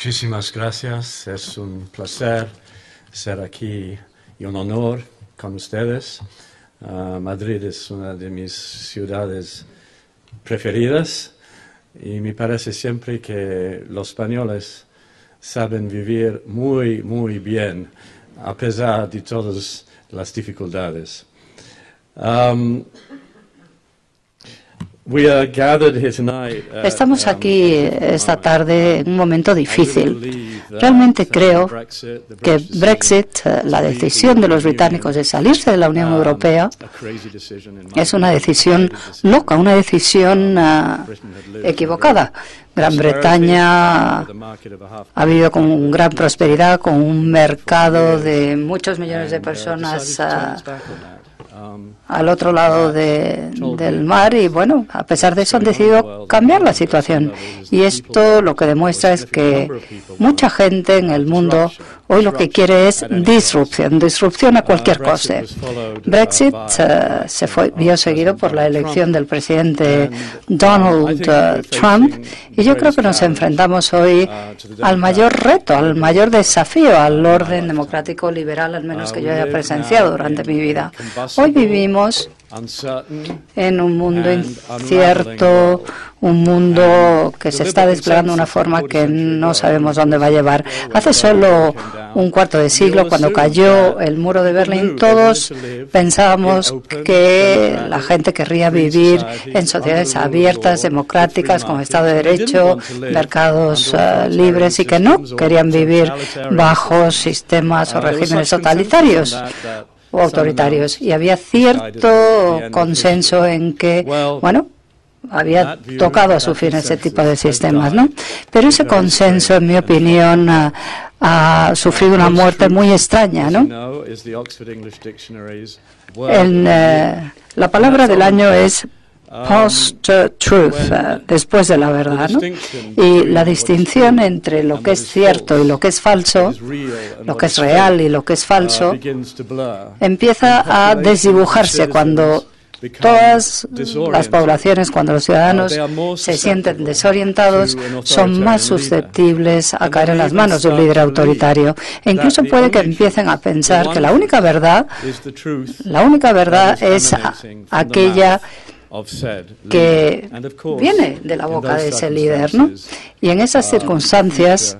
Muchísimas gracias. Es un placer ser aquí y un honor con ustedes. Ah, Madrid es una de mis ciudades preferidas y me parece siempre que los españoles saben vivir muy, muy bien a pesar de todas las dificultades. Estamos um, aquí esta tarde en un momento difícil. Realmente creo que Brexit, la decisión de los británicos de salirse de la Unión um, Europea, es una decisión loca, una decisión ah, equivocada. Gran Bretaña ha vivido con gran prosperidad, con un mercado de muchos millones de uh, personas al otro lado del mar y bueno, a pesar de eso han decidido cambiar la situación. Y esto lo que demuestra es que mucha gente en el mundo hoy lo que quiere es disrupción, disrupción a cualquier coste. Brexit eh, se fue, vio seguido por la elección del presidente Donald eh, Trump. Y yo creo que nos enfrentamos hoy al mayor reto, al mayor desafío al orden democrático liberal, al menos que yo haya presenciado durante mi vida. Hoy vivimos en un mundo incierto, un mundo que se está desplegando de una forma que no sabemos dónde va a llevar. Hace solo un cuarto de siglo, cuando cayó el muro de Berlín, todos pensábamos que la gente querría vivir en sociedades abiertas, democráticas, con Estado de Derecho, mercados eh, libres y que no querían vivir bajo sistemas o regímenes totalitarios o autoritarios. Y había cierto consenso en que, bueno, había tocado a su fin ese tipo de sistemas, ¿no? Pero ese consenso, en mi opinión, ha, sufrido una muerte muy extraña, ¿no? En, eh, la palabra del año es post-truth, eh, después de la verdad. ¿no? Y la distinción entre lo que es cierto y lo que es falso, lo que es real y lo que es falso, empieza a desdibujarse cuando Todas las poblaciones, cuando los ciudadanos se sienten desorientados, son más susceptibles a caer en las manos de un líder autoritario. E incluso puede que empiecen a pensar que la única verdad, la única verdad es aquella que viene de la boca de ese líder, ¿no? Y en esas circunstancias,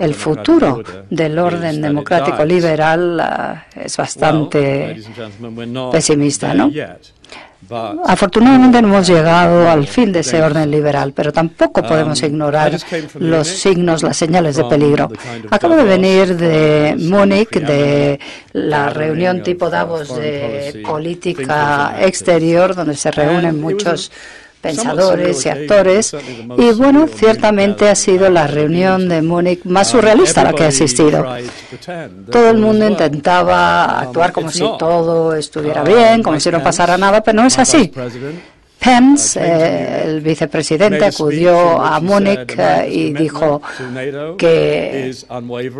el futuro del orden democrático liberal ah, es bastante pesimista, ¿no? Afortunadamente no hemos llegado al fin de ese orden liberal, pero tampoco um, podemos ignorar los signos, las señales de peligro. Acabo de venir de Múnich, de la reunión tipo Davos de política exterior, donde se reúnen muchos pensadores y actores. Y bueno, ciertamente ha sido la reunión de Múnich más surrealista a la que he asistido. Todo el mundo intentaba actuar como si todo estuviera bien, como si no pasara nada, pero no es así. Pence, eh, el vicepresidente, acudió a Múnich eh, y dijo que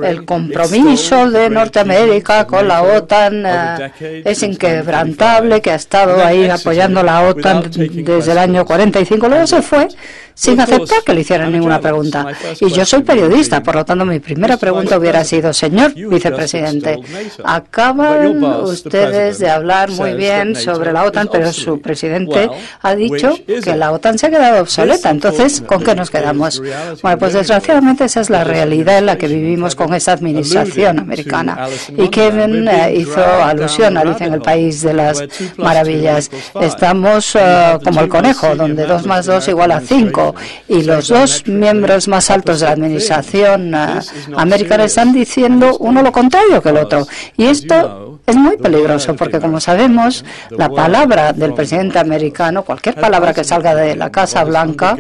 el compromiso de Norteamérica con la OTAN eh, es inquebrantable, que ha estado ahí apoyando la OTAN desde el año 45. Luego se fue sin aceptar que le hicieran ninguna pregunta. Y yo soy periodista, por lo tanto mi primera pregunta hubiera sido, señor vicepresidente, acaban ustedes de hablar muy bien sobre la OTAN, pero su presidente ha dicho que la OTAN se ha quedado obsoleta. Entonces, ¿con qué nos quedamos? Bueno, pues desgraciadamente esa es la realidad en la que vivimos con esta administración americana. Y Kevin eh, hizo alusión a Alicia en el País de las Maravillas. Estamos eh, como el conejo, donde dos más dos igual a cinco y los dos miembros más altos de la administración eh, americana están diciendo uno lo contrario que el otro. Y esto es muy peligroso porque, como sabemos, la palabra del presidente americano, cualquier palabra que salga de la Casa Blanca,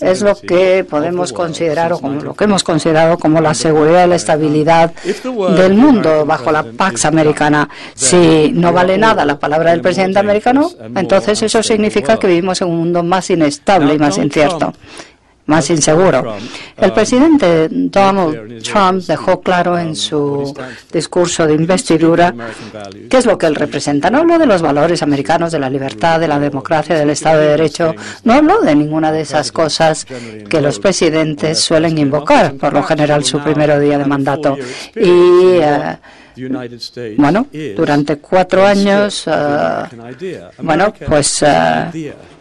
es lo que podemos considerar o como lo que hemos considerado como la seguridad y la estabilidad del mundo bajo la Pax americana. Si no vale nada la palabra del presidente americano, entonces eso significa que vivimos en un mundo más inestable y más incierto. Más inseguro. El presidente Donald Trump dejó claro en su discurso de investidura qué es lo que él representa. No habló de los valores americanos, de la libertad, de la democracia, del Estado de Derecho. No habló de ninguna de esas cosas que los presidentes suelen invocar, por lo general, su primer día de mandato. Y eh, bueno, durante cuatro años, eh, bueno, pues Uh,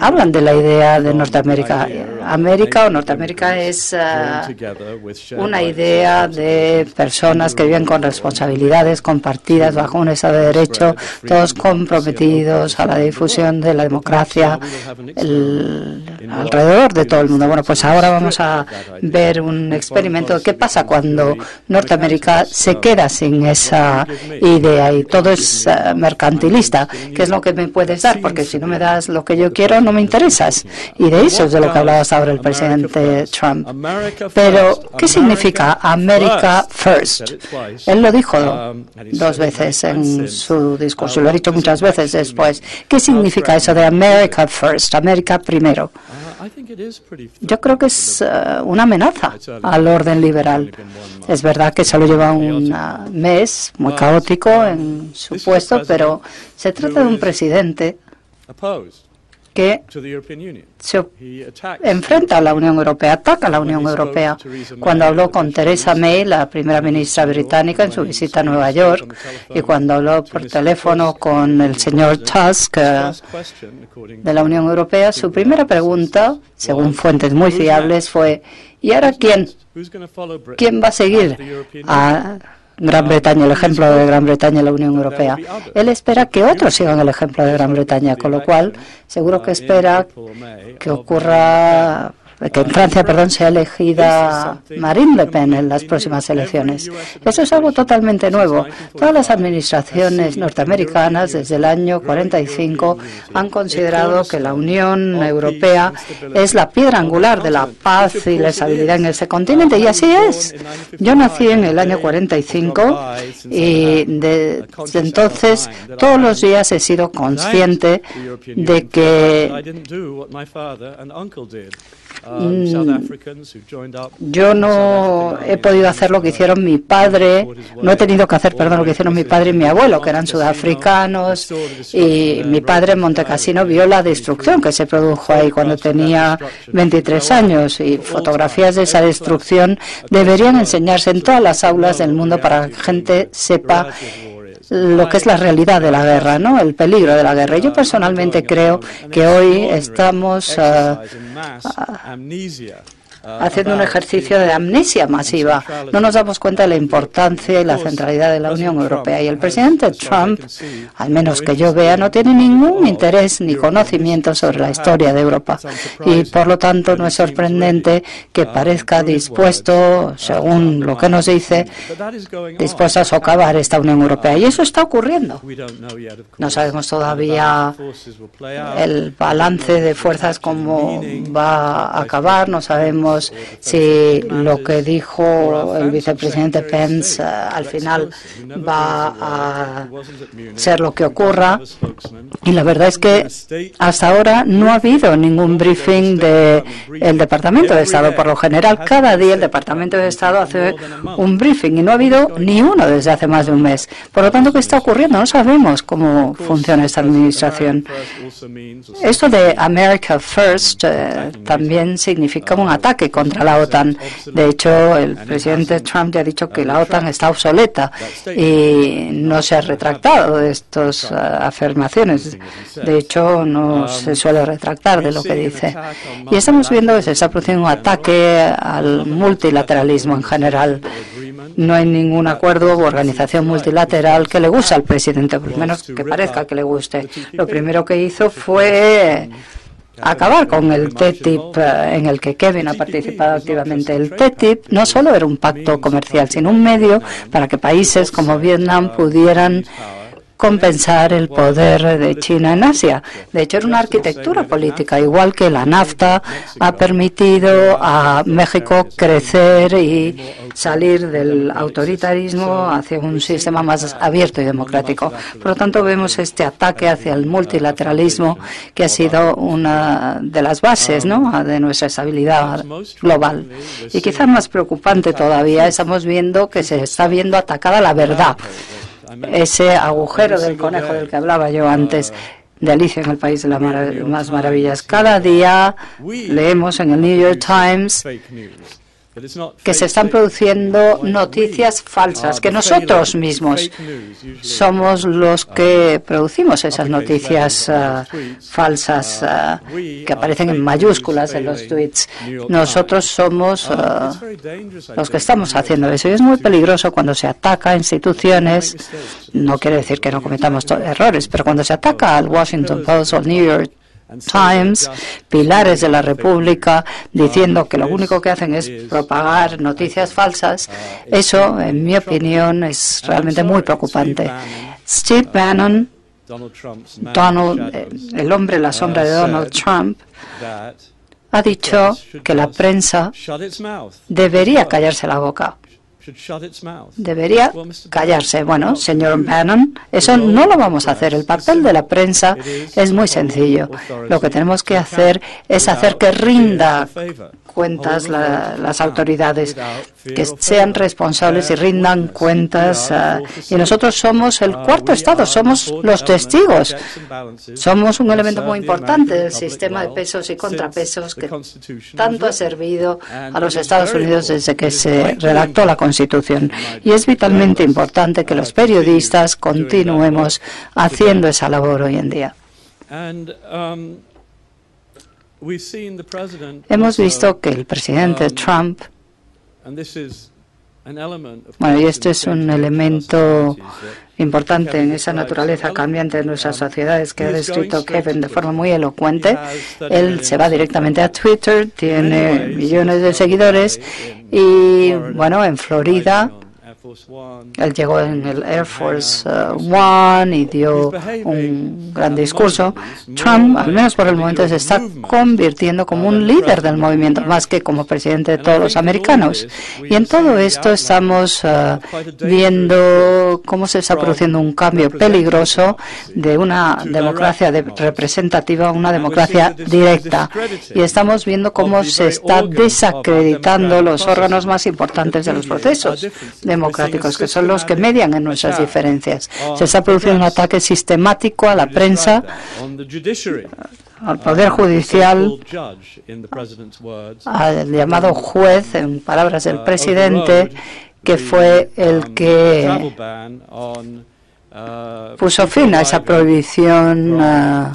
Hablan de la idea de Norteamérica. América o Norteamérica es uh, una idea de personas que viven con responsabilidades compartidas bajo un Estado de Derecho, todos comprometidos a la difusión de la democracia alrededor de todo el mundo. Bueno, pues ahora vamos a ver un experimento de qué pasa cuando Norteamérica se queda sin esa idea y todo es uh, mercantilista. ¿Qué es lo que me puedes dar? Porque si no me da lo que yo quiero, no me interesas. Y de eso es de lo que hablabas ahora el presidente Trump. Pero, ¿qué significa America First? Él lo dijo dos veces en su discurso, lo ha dicho muchas veces después. ¿Qué significa eso de America First, América primero? Yo creo que es uh, una amenaza al orden liberal. Es verdad que solo lleva un uh, mes muy caótico en su puesto, pero se trata de un presidente que se enfrenta a la Unión Europea, ataca a la Unión Europea. Cuando habló con Theresa May, la primera ministra británica, en su visita a Nueva York, y cuando habló por teléfono con el señor Tusk eh, de la Unión Europea, su primera pregunta, según fuentes muy fiables, fue ¿y ahora quién? ¿Quién va a seguir a Gran Bretaña, el ejemplo de Gran Bretaña en la Unión Europea. Él espera que otros sigan el ejemplo de Gran Bretaña, con lo cual seguro que espera que ocurra que en Francia, perdón, sea elegida Marine Le Pen en las próximas elecciones. Eso es algo totalmente nuevo. Todas las administraciones norteamericanas desde el año 45 han considerado que la Unión Europea es la piedra angular de la paz y la estabilidad en ese continente y así es. Yo nací en el año 45 y desde entonces todos los días he sido consciente de que yo no he podido hacer lo que hicieron mi padre, no he tenido que hacer, perdón, lo que hicieron mi padre y mi abuelo, que eran sudafricanos, y mi padre en Montecassino vio la destrucción que se produjo ahí cuando tenía 23 años y fotografías de esa destrucción deberían enseñarse en todas las aulas del mundo para que la gente sepa lo que es la realidad de la guerra, ¿no? El peligro de la guerra. Yo personalmente creo que hoy estamos uh, haciendo un ejercicio de amnesia masiva. No nos damos cuenta de la importancia y la centralidad de la Unión Europea. Y el presidente Trump, al menos que yo vea, no tiene ningún interés ni conocimiento sobre la historia de Europa. Y por lo tanto no es sorprendente que parezca dispuesto, según lo que nos dice, dispuesto a socavar esta Unión Europea. Y eso está ocurriendo. No sabemos todavía el balance de fuerzas cómo va a acabar, no sabemos si lo que dijo el vicepresidente Pence eh, al final va a ser lo que ocurra. Y la verdad es que hasta ahora no ha habido ningún briefing del Departamento de Estado. Por lo general, cada día el Departamento de Estado hace un briefing y no ha habido ni uno desde hace más de un mes. Por lo tanto, ¿qué está ocurriendo? No sabemos cómo funciona esta administración. Esto de America First eh, también significa un ataque contra la OTAN. De hecho, el presidente Trump ya ha dicho que la OTAN está obsoleta y no se ha retractado de estas uh, afirmaciones. De hecho, no se suele retractar de lo que dice. Y estamos viendo que se está produciendo un ataque al multilateralismo en general. No hay ningún acuerdo o organización multilateral que le guste al presidente, por lo menos que parezca que le guste. Lo primero que hizo fue acabar con el TTIP eh, en el que Kevin ha participado activamente. El TTIP no solo era un pacto comercial, sino un medio para que países como Vietnam pudieran compensar el poder de China en Asia. De hecho, era una arquitectura política, igual que la NAFTA ha permitido a México crecer y salir del autoritarismo hacia un sistema más abierto y democrático. Por lo tanto, vemos este ataque hacia el multilateralismo que ha sido una de las bases de nuestra estabilidad global. Y quizás más preocupante todavía, estamos viendo que se está viendo atacada la verdad ese agujero del conejo del que hablaba yo antes de Alicia en el País de las Más Maravillas. Cada día leemos en el New York Times que se están produciendo noticias falsas, que nosotros mismos somos los que producimos esas noticias uh, falsas uh, que aparecen en mayúsculas en los tweets. Nosotros somos uh, los que estamos haciendo eso. Y es muy peligroso cuando se ataca a instituciones. No quiere decir que no cometamos errores, pero cuando se ataca al Washington Post o al New York Times, pilares de la República, diciendo que lo único que hacen es propagar noticias falsas, eso, en mi opinión, es realmente muy preocupante. Steve Bannon, Donald, eh, el hombre la sombra de Donald Trump, ha dicho que la prensa debería callarse la boca. Debería callarse. Bueno, señor Bannon, eso no lo vamos a hacer. El papel de la prensa es muy sencillo. Lo que tenemos que hacer es hacer que rinda cuentas las autoridades, que sean responsables y rindan cuentas. Ah, y nosotros somos el cuarto Estado, somos los testigos. Somos un elemento muy importante del sistema de pesos y contrapesos que tanto ha servido a los Estados Unidos desde que se redactó la Constitución. Y es vitalmente importante que los periodistas continuemos haciendo esa labor hoy en día. Um, Hemos visto que el presidente um, Trump, bueno, y este es un elemento importante en esa naturaleza cambiante de nuestras sociedades que ha descrito Kevin de forma muy elocuente. Él se va directamente a Twitter, tiene millones de seguidores y, bueno, en Florida él llegó en el Air Force uh, One y dio un gran discurso. Trump, al menos por el momento, se está convirtiendo como un líder del movimiento, más que como presidente de todos los americanos. Y en todo esto estamos uh, viendo cómo se está produciendo un cambio peligroso de una democracia representativa a una democracia directa. Y estamos viendo cómo se está desacreditando los órganos más importantes de los procesos democráticos que son los que median en nuestras diferencias. Se está produciendo un ataque sistemático a la prensa, al Poder Judicial, al llamado juez, en palabras del presidente, que fue el que puso fin a esa prohibición uh,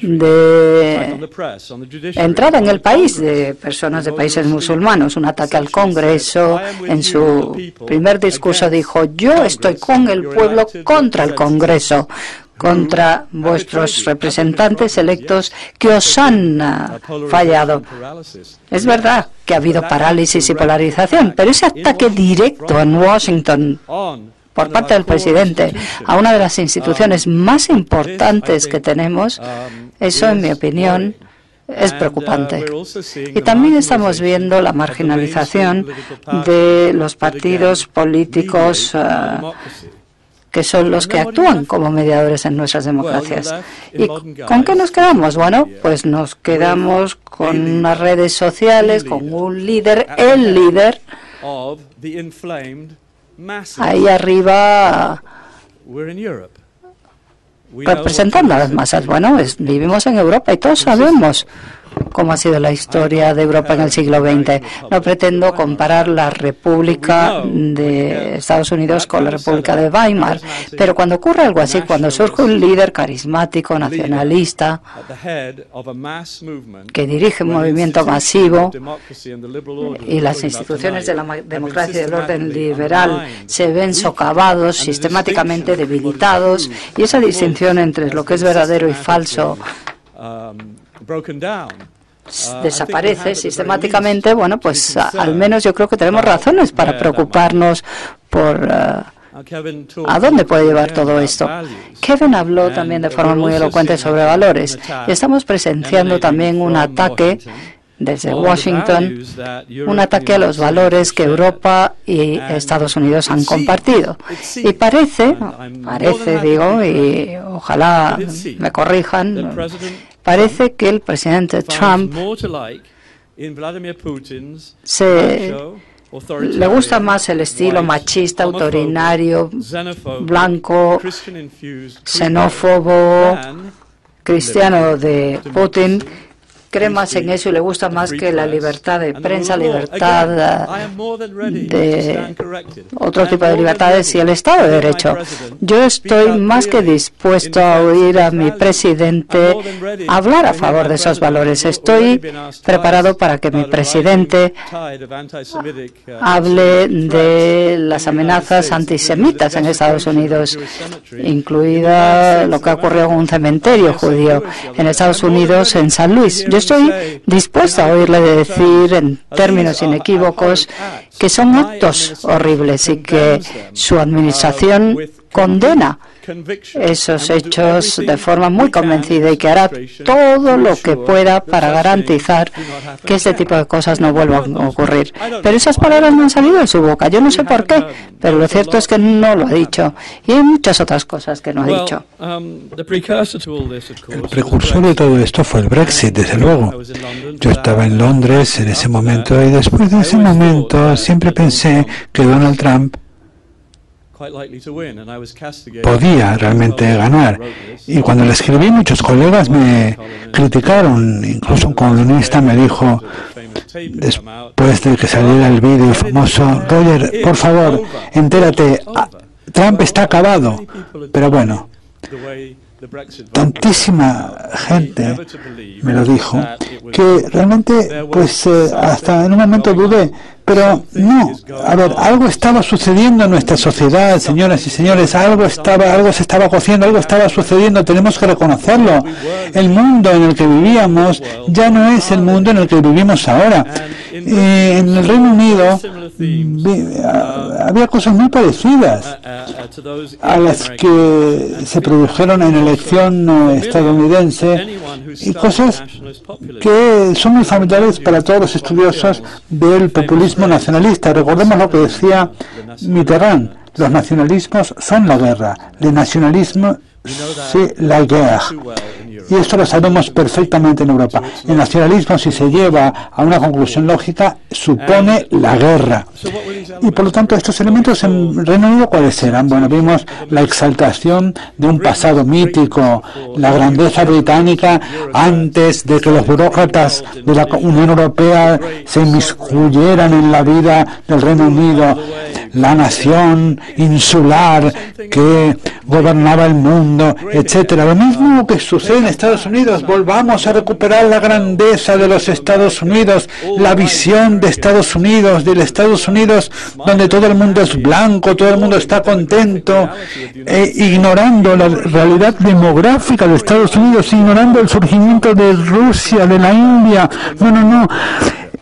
de entrada en el país de personas de países musulmanes, un ataque al Congreso. En su primer discurso dijo, yo estoy con el pueblo contra el Congreso contra vuestros representantes electos que os han uh, fallado. Es verdad que ha habido parálisis y polarización, pero ese ataque directo en Washington por parte del presidente a una de las instituciones más importantes que tenemos, eso, en mi opinión, es preocupante. Y también estamos viendo la marginalización de los partidos políticos eh, que son los que actúan como mediadores en nuestras democracias. ¿Y con qué nos quedamos? Bueno, pues nos quedamos con unas redes sociales, con un líder, el líder ahí arriba representando a las masas. Bueno, vivimos en Europa y todos sabemos cómo ha sido la historia de Europa en el siglo XX. No pretendo comparar la República de Estados Unidos con la República de Weimar, pero cuando ocurre algo así, cuando surge un líder carismático, nacionalista, que dirige un movimiento masivo y las instituciones de la democracia y del orden liberal se ven socavados, sistemáticamente debilitados, y esa distinción entre lo que es verdadero y falso desaparece sistemáticamente, bueno, pues al menos yo creo que tenemos razones para preocuparnos por uh, ¿A dónde puede llevar todo esto? Kevin habló también de forma muy elocuente sobre valores. Y estamos presenciando también un ataque desde Washington, un ataque a los valores que Europa y Estados Unidos han compartido. Y parece, parece, digo, y ojalá me corrijan, parece que el presidente Trump se le gusta más el estilo machista, autoritario, blanco, xenófobo, cristiano de Putin cree más en eso y le gusta más que la libertad de prensa, libertad de otro tipo de libertades y el Estado de Derecho. Yo estoy más que dispuesto a oír a mi presidente hablar a favor de esos valores. Estoy preparado para que mi presidente hable de las amenazas antisemitas en Estados Unidos, incluida lo que ha ocurrido en un cementerio judío en Estados Unidos, en San Luis estoy dispuesta a oírle decir en términos inequívocos que son actos horribles y que su administración condena esos hechos de forma muy convencida y que hará todo lo que pueda para garantizar que este tipo de cosas no vuelvan a ocurrir. Pero esas palabras no han salido de su boca. Yo no sé por qué, pero lo cierto es que no lo ha dicho. Y hay muchas otras cosas que no ha dicho. El precursor de todo esto fue el Brexit, desde luego. Yo estaba en Londres en ese momento y después de ese momento siempre pensé que Donald Trump podía realmente ganar. Y cuando le escribí, muchos colegas me criticaron. Incluso un columnista me dijo, después de que saliera el vídeo famoso, Roger, por favor, entérate, ah, Trump está acabado. Pero bueno, tantísima gente me lo dijo que realmente pues eh, hasta en un momento dudé pero no, a ver, algo estaba sucediendo en nuestra sociedad, señoras y señores, algo estaba, algo se estaba cociendo, algo estaba sucediendo, tenemos que reconocerlo. El mundo en el que vivíamos ya no es el mundo en el que vivimos ahora. Eh, en el Reino Unido había cosas muy parecidas a las que se produjeron en la elección estadounidense y cosas que son muy familiares para todos los estudiosos del populismo nacionalista. Recordemos lo que decía Mitterrand. Los nacionalismos son la guerra. El nacionalismo c'est la guerra. Y esto lo sabemos perfectamente en Europa. El nacionalismo, si se lleva a una conclusión lógica, supone la guerra. Y por lo tanto, estos elementos en Reino Unido, ¿cuáles eran? Bueno, vimos la exaltación de un pasado mítico, la grandeza británica antes de que los burócratas de la Unión Europea se inmiscuyeran en la vida del Reino Unido, la nación insular que gobernaba el mundo, etcétera. Lo mismo que sucede en Estados Unidos. Volvamos a recuperar la grandeza de los Estados Unidos, la visión de Estados Unidos, del Estados Unidos donde todo el mundo es blanco, todo el mundo está contento, e ignorando la realidad demográfica de Estados Unidos, ignorando el surgimiento de Rusia, de la India. No, no, no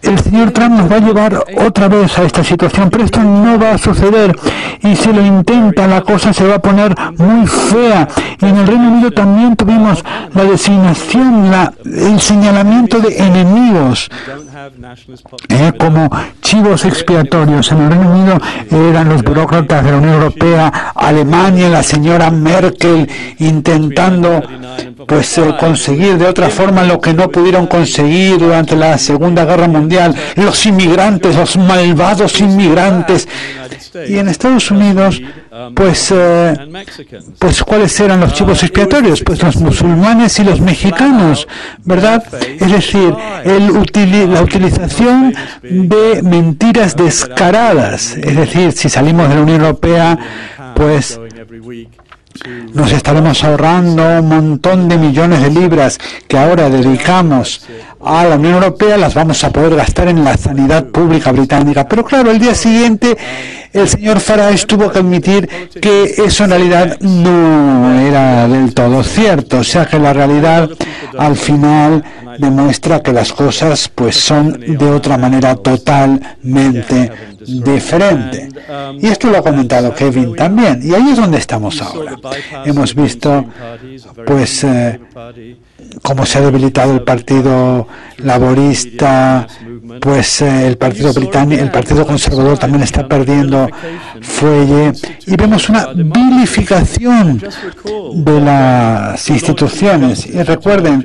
el señor Trump nos va a llevar otra vez a esta situación, pero esto no va a suceder. Y si lo intenta, la cosa se va a poner muy fea. En el Reino Unido también tuvimos la designación, la, el señalamiento de enemigos eh, como chivos expiatorios. En el Reino Unido eran los burócratas de la Unión Europea, Alemania, la señora Merkel, intentando pues eh, conseguir de otra forma lo que no pudieron conseguir durante la Segunda Guerra Mundial, los inmigrantes, los malvados inmigrantes. Y en Estados Unidos, pues, eh, pues ¿cuáles eran los chivos expiatorios? Pues los musulmanes y los mexicanos, ¿verdad? Es decir, la utilización de mentiras descaradas. Es decir, si salimos de la Unión Europea, pues nos estaremos ahorrando un montón de millones de libras que ahora dedicamos a la Unión Europea, las vamos a poder gastar en la sanidad pública británica. Pero claro, el día siguiente el señor Farage tuvo que admitir que eso en realidad no era del todo cierto, o sea que la realidad al final demuestra que las cosas pues son de otra manera totalmente diferente. Y esto lo ha comentado Kevin también. Y ahí es donde estamos ahora. Hemos visto pues eh, cómo se ha debilitado el Partido Laborista, pues eh, el Partido Británico, el Partido Conservador también está perdiendo fuelle y vemos una vilificación de las instituciones. Y recuerden,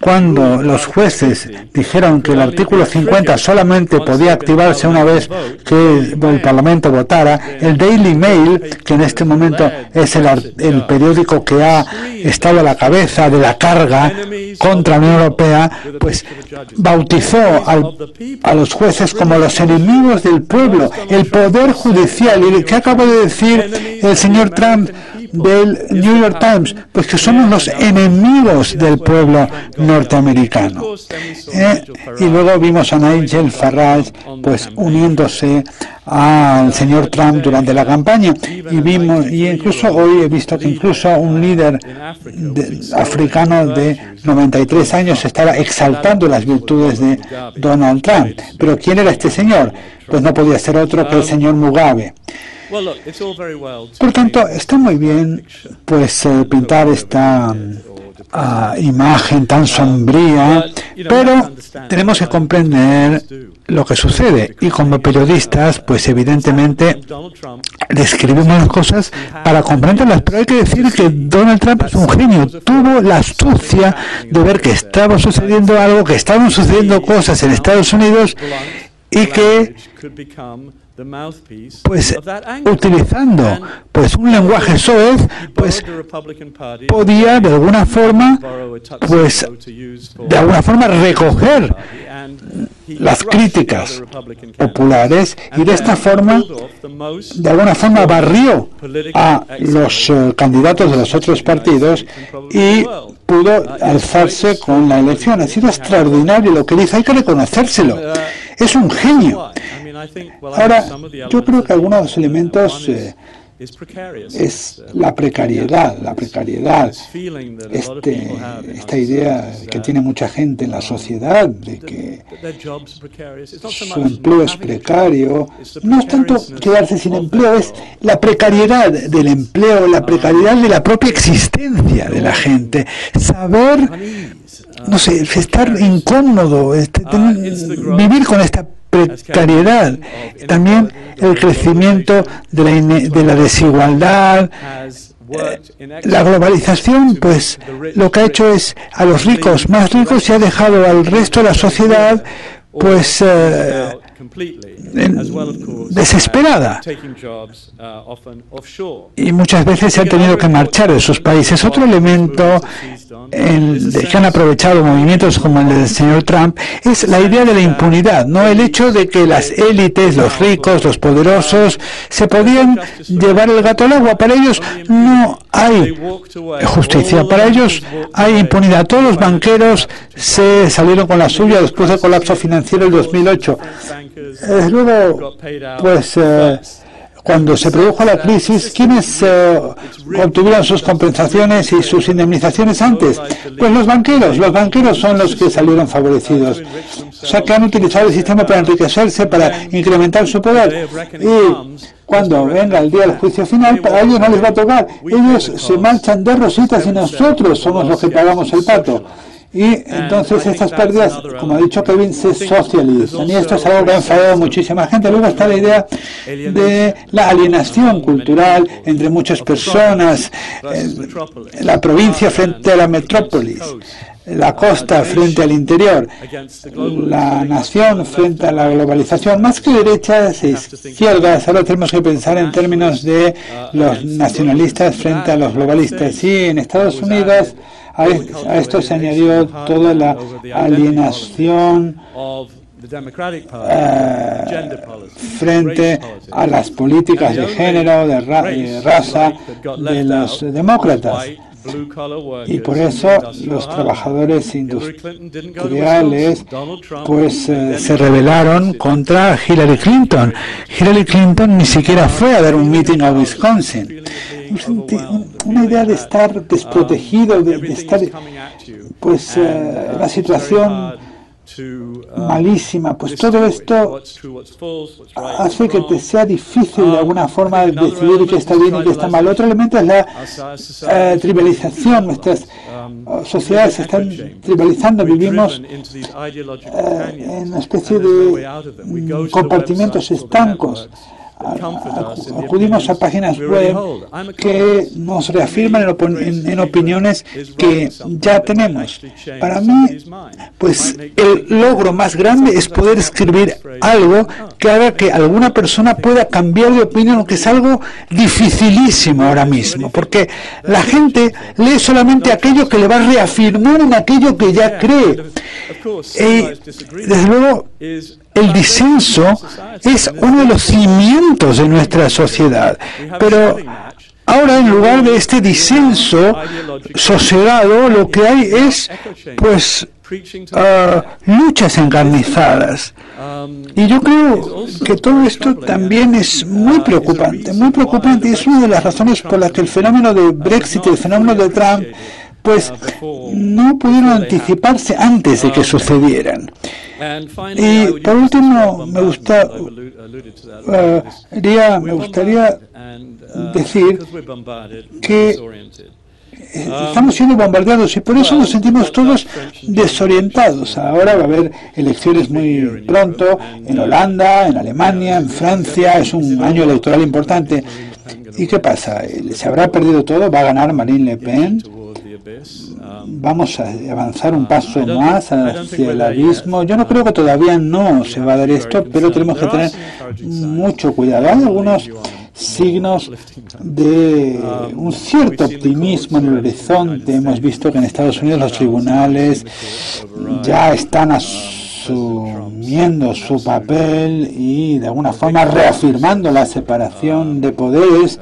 cuando los jueces dijeron que el artículo 50 solamente podía activarse una vez que el Parlamento votara, el Daily Mail, que en este momento es el, el periódico que ha estado a la cabeza de la carga contra la Unión Europea, pues bautizó a los jueces como los enemigos del pueblo, el poder judicial. Y que acaba de decir el señor Trump del New York Times, pues que somos los enemigos del pueblo norteamericano. Eh, y luego vimos a Nigel Farage pues uniéndose al señor Trump durante la campaña y vimos y incluso hoy he visto que incluso un líder africano de 93 años estaba exaltando las virtudes de Donald Trump. Pero ¿quién era este señor? Pues no podía ser otro que el señor Mugabe. Por tanto, está muy bien pues eh, pintar esta uh, imagen tan sombría, pero tenemos que comprender lo que sucede. Y como periodistas, pues evidentemente describimos las cosas para comprenderlas, pero hay que decir que Donald Trump es un genio, tuvo la astucia de ver que estaba sucediendo algo, que estaban sucediendo cosas en Estados Unidos y que pues utilizando pues un lenguaje soez pues podía de alguna forma pues de alguna forma recoger las críticas populares y de esta forma de alguna forma barrió a los eh, candidatos de los otros partidos y pudo alzarse con la elección. Ha sido extraordinario lo que dice, hay que reconocérselo. Es un genio. Ahora, yo creo que algunos de los elementos eh, es la precariedad, la precariedad, este, esta idea que tiene mucha gente en la sociedad de que su empleo es precario. No es tanto quedarse sin empleo, es la precariedad del empleo, la precariedad de la propia existencia de la gente. Saber, no sé, estar incómodo, este, vivir con esta precariedad, también el crecimiento de la, de la desigualdad, eh, la globalización, pues lo que ha hecho es a los ricos más ricos y ha dejado al resto de la sociedad, pues eh, desesperada. Y muchas veces se han tenido que marchar de sus países. Otro elemento en, que han aprovechado movimientos como el del señor Trump es la idea de la impunidad, no el hecho de que las élites, los ricos, los poderosos, se podían llevar el gato al agua. Para ellos no hay justicia, para ellos hay impunidad. Todos los banqueros se salieron con la suya después del colapso financiero del 2008. Eh, luego, pues, eh, cuando se produjo la crisis, ¿quiénes eh, obtuvieron sus compensaciones y sus indemnizaciones antes? Pues los banqueros. Los banqueros son los que salieron favorecidos. O sea, que han utilizado el sistema para enriquecerse, para incrementar su poder. Y cuando venga el día del juicio final, para ellos no les va a tocar. Ellos se marchan de rositas y nosotros somos los que pagamos el pato. Y entonces estas pérdidas, como ha dicho Kevin, se socializan. Y esto es algo que ha enfadado a muchísima gente. Luego está la idea de la alienación cultural entre muchas personas, la provincia frente a la metrópolis la costa frente al interior, la nación frente a la globalización, más que derechas e izquierdas, ahora tenemos que pensar en términos de los nacionalistas frente a los globalistas. Sí, en Estados Unidos a, esto se añadió toda la alienación eh, frente a las políticas de género, de, raza de los demócratas. Y por eso los trabajadores industriales pues eh, se rebelaron contra Hillary Clinton. Hillary Clinton ni siquiera fue a dar un meeting a Wisconsin. Una idea de estar desprotegido, de, estar pues eh, la situación Um, malísima, pues todo esto hace que te sea difícil de alguna um, forma decidir qué está bien y qué está mal. Otro elemento es la eh, tribalización. Nuestras um, sociedades se están tribalizando, vivimos eh, en una especie de compartimentos estancos acudimos a páginas web que nos reafirman en, opiniones que ya tenemos. Para mí, pues el logro más grande es poder escribir algo que haga que alguna persona pueda cambiar de opinión, que es algo dificilísimo ahora mismo, porque la gente lee solamente aquello que le va a reafirmar en aquello que ya cree. Y desde luego, el disenso es uno de los cimientos de nuestra sociedad. Pero ahora, en lugar de este disenso sosegado, lo que hay es, pues, ah, luchas encarnizadas. Y yo creo que todo esto también es muy preocupante, muy preocupante y es una de las razones por las que el fenómeno de Brexit, el fenómeno de Trump, pues no pudieron anticiparse antes de que sucedieran. Y por último, me gusta, uh, me gustaría decir que estamos siendo bombardeados y por eso nos sentimos todos desorientados. Ahora va a haber elecciones muy pronto en Holanda, en Alemania, en Francia, es un año electoral importante. ¿Y qué pasa? ¿Se habrá perdido todo? ¿Va a ganar Marine Le Pen? Vamos a avanzar un paso más hacia el abismo. Yo no creo que todavía no se va a dar esto, pero tenemos que tener mucho cuidado. Hay algunos signos de un cierto optimismo en el horizonte. Hemos visto que en Estados Unidos los tribunales ya están asumiendo su papel y de alguna forma reafirmando la separación de poderes.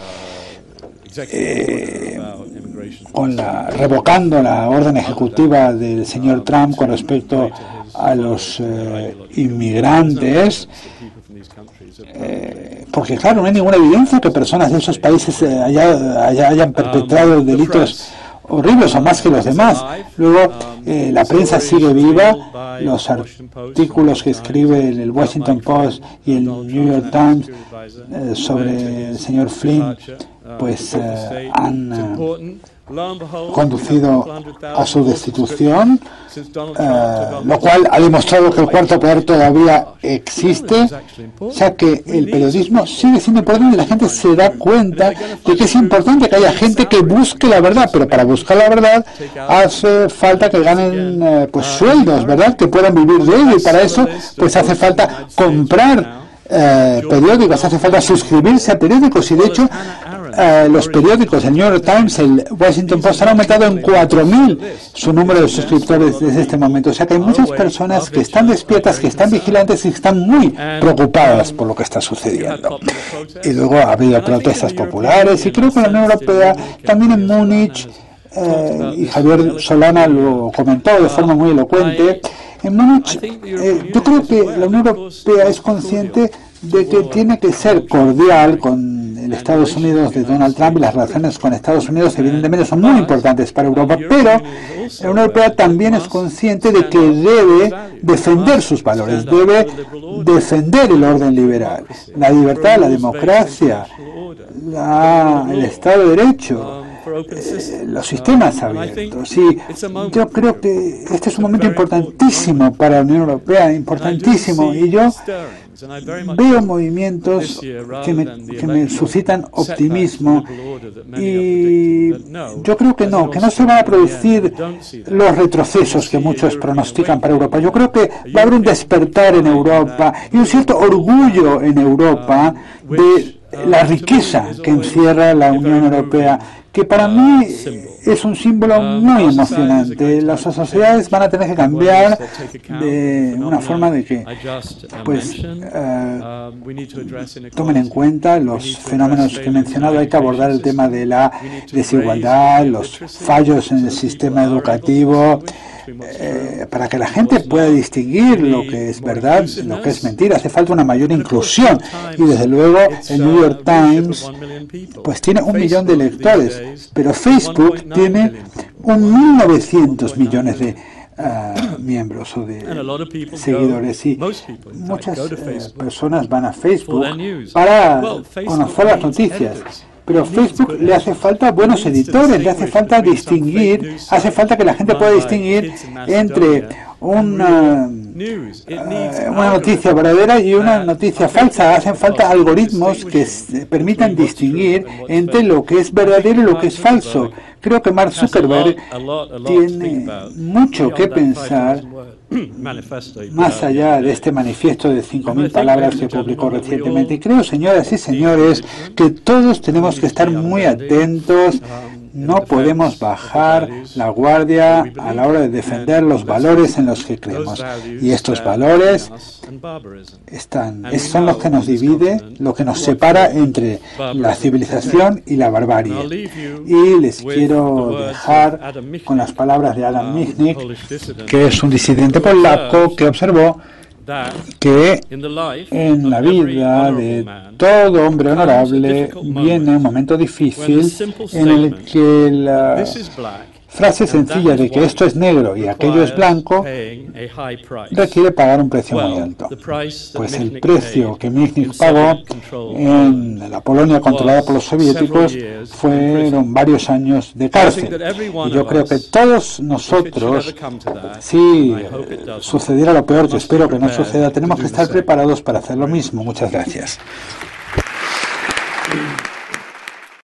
Eh, revocando la orden ejecutiva del señor Trump con respecto a los eh, inmigrantes, eh, porque claro, no hay ninguna evidencia que personas de esos países eh, hayan perpetrado delitos horribles o más que los demás. Luego, la prensa sigue viva, los artículos que escribe el Washington Post y el New York Times sobre el señor Flynn, pues han conducido a su destitución, eh, lo cual ha demostrado que el cuarto poder todavía existe, sea que el periodismo sigue siendo importante y la gente se da cuenta de que es importante que haya gente que busque la verdad, pero para buscar la verdad hace falta que ganen eh, pues sueldos, ¿verdad? Que puedan vivir de ello y para eso pues hace falta comprar eh, periódicos, hace falta suscribirse a periódicos y de hecho eh, los periódicos, el New York Times, el Washington Post han aumentado en 4.000 su número de suscriptores desde este momento. O sea que hay muchas personas que están despiertas, que están vigilantes y están muy preocupadas por lo que está sucediendo. Y luego ha habido protestas populares y creo que la Unión Europea, también en Múnich, eh, y Javier Solana lo comentó de forma muy elocuente, en Múnich, eh, yo creo que la Unión Europea es consciente de que tiene que ser cordial con el Estados Unidos de Donald Trump y las relaciones con Estados Unidos evidentemente son muy importantes para Europa, pero la Unión Europea también es consciente de que debe defender sus valores, debe defender el orden liberal, la libertad, la democracia, el Estado de Derecho eh, los sistemas abiertos. Y yo creo que este es un momento importantísimo para la Unión Europea, importantísimo. Y yo veo movimientos que me, que me suscitan optimismo y yo creo que no, que no se van a producir los retrocesos que muchos pronostican para Europa. Yo creo que va a haber un despertar en Europa y un cierto orgullo en Europa de la riqueza que encierra la Unión Europea que para mí es un símbolo muy emocionante. Las sociedades van a tener que cambiar de una forma de que pues, uh, tomen en cuenta los fenómenos que he mencionado. Hay que abordar el tema de la desigualdad, los fallos en el sistema educativo, eh, para que la gente pueda distinguir lo que es verdad, lo que es mentira. Hace falta una mayor inclusión. Y desde luego el New York Times pues tiene un millón de lectores, pero Facebook tiene un 1.900 millones de uh, miembros o de seguidores. Y muchas eh, personas van a Facebook para conocer las noticias. Pero Facebook le hace falta buenos editores, le hace falta distinguir, hace falta que la gente pueda distinguir entre una, eh, una noticia verdadera y una noticia falsa. Hacen falta algoritmos que permitan distinguir entre lo que es verdadero y lo que es falso. Creo que Mark Zuckerberg tiene mucho que pensar más allá de este manifiesto de 5.000 palabras que publicó recientemente. Y creo, señoras y señores, que todos tenemos que estar muy atentos no podemos bajar la guardia a la hora de defender los valores en los que creemos. Y estos valores están, son los que nos divide, lo que nos separa entre la civilización y la barbarie. Y les quiero dejar con las palabras de Adam Michnik, que es un disidente polaco que observó que en la vida de todo hombre honorable viene un momento difícil en el que la frase sencilla de que esto es negro y aquello es blanco requiere pagar un precio muy alto. Pues el precio que Michnik pagó en la Polonia controlada por los soviéticos fueron varios años de cárcel. Y yo creo que todos nosotros, si sucediera lo peor, que espero que no suceda, tenemos que estar preparados para hacer lo mismo. Muchas gracias.